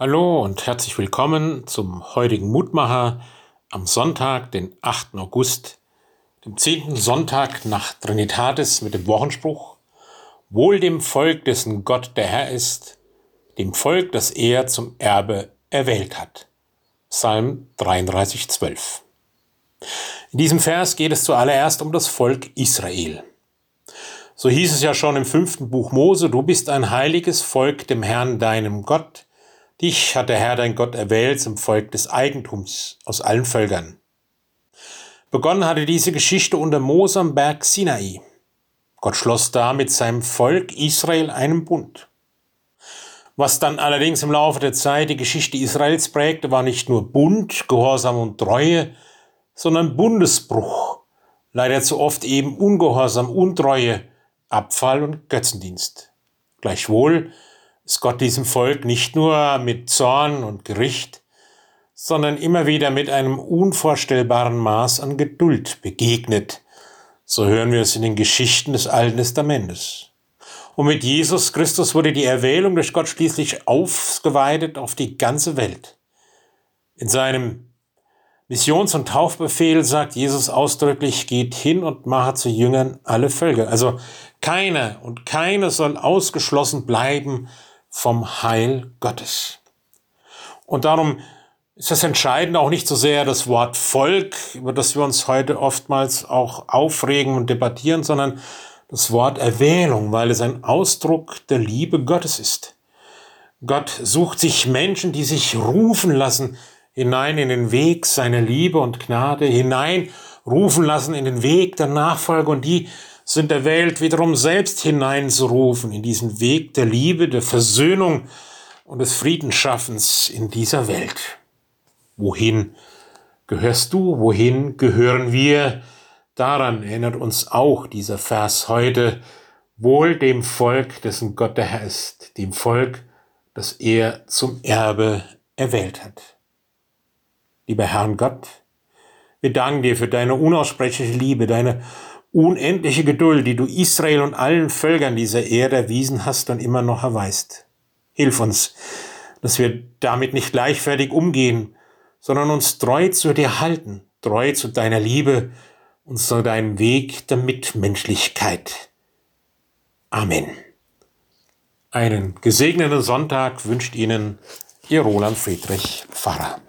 Hallo und herzlich willkommen zum heutigen Mutmacher am Sonntag, den 8. August, dem zehnten Sonntag nach Trinitatis mit dem Wochenspruch Wohl dem Volk, dessen Gott der Herr ist, dem Volk, das er zum Erbe erwählt hat. Psalm 33, 12. In diesem Vers geht es zuallererst um das Volk Israel. So hieß es ja schon im fünften Buch Mose, du bist ein heiliges Volk dem Herrn deinem Gott. Dich hat der Herr dein Gott erwählt zum Volk des Eigentums aus allen Völkern. Begonnen hatte diese Geschichte unter Mose am Berg Sinai. Gott schloss da mit seinem Volk Israel einen Bund. Was dann allerdings im Laufe der Zeit die Geschichte Israels prägte, war nicht nur Bund, Gehorsam und Treue, sondern Bundesbruch, leider zu oft eben Ungehorsam, Untreue, Abfall und Götzendienst. Gleichwohl ist Gott diesem Volk nicht nur mit Zorn und Gericht, sondern immer wieder mit einem unvorstellbaren Maß an Geduld begegnet. So hören wir es in den Geschichten des Alten Testamentes. Und mit Jesus Christus wurde die Erwählung durch Gott schließlich ausgeweitet auf die ganze Welt. In seinem Missions- und Taufbefehl sagt Jesus ausdrücklich, geht hin und mache zu Jüngern alle Völker. Also keiner und keine soll ausgeschlossen bleiben vom Heil Gottes. Und darum ist das Entscheidende auch nicht so sehr das Wort Volk, über das wir uns heute oftmals auch aufregen und debattieren, sondern das Wort Erwählung, weil es ein Ausdruck der Liebe Gottes ist. Gott sucht sich Menschen, die sich rufen lassen, hinein in den Weg seiner Liebe und Gnade, hinein rufen lassen in den Weg der Nachfolge und die sind der Welt wiederum selbst hineinzurufen in diesen Weg der Liebe, der Versöhnung und des Friedensschaffens in dieser Welt. Wohin gehörst du? Wohin gehören wir? Daran erinnert uns auch dieser Vers heute. Wohl dem Volk, dessen Gott der Herr ist, dem Volk, das er zum Erbe erwählt hat. Lieber Herrn Gott, wir danken dir für deine unaussprechliche Liebe, deine unendliche Geduld, die du Israel und allen Völkern dieser Erde erwiesen hast und immer noch erweist. Hilf uns, dass wir damit nicht gleichfertig umgehen, sondern uns treu zu dir halten, treu zu deiner Liebe und zu deinem Weg der Mitmenschlichkeit. Amen. Einen gesegneten Sonntag wünscht Ihnen Ihr Roland Friedrich Pfarrer.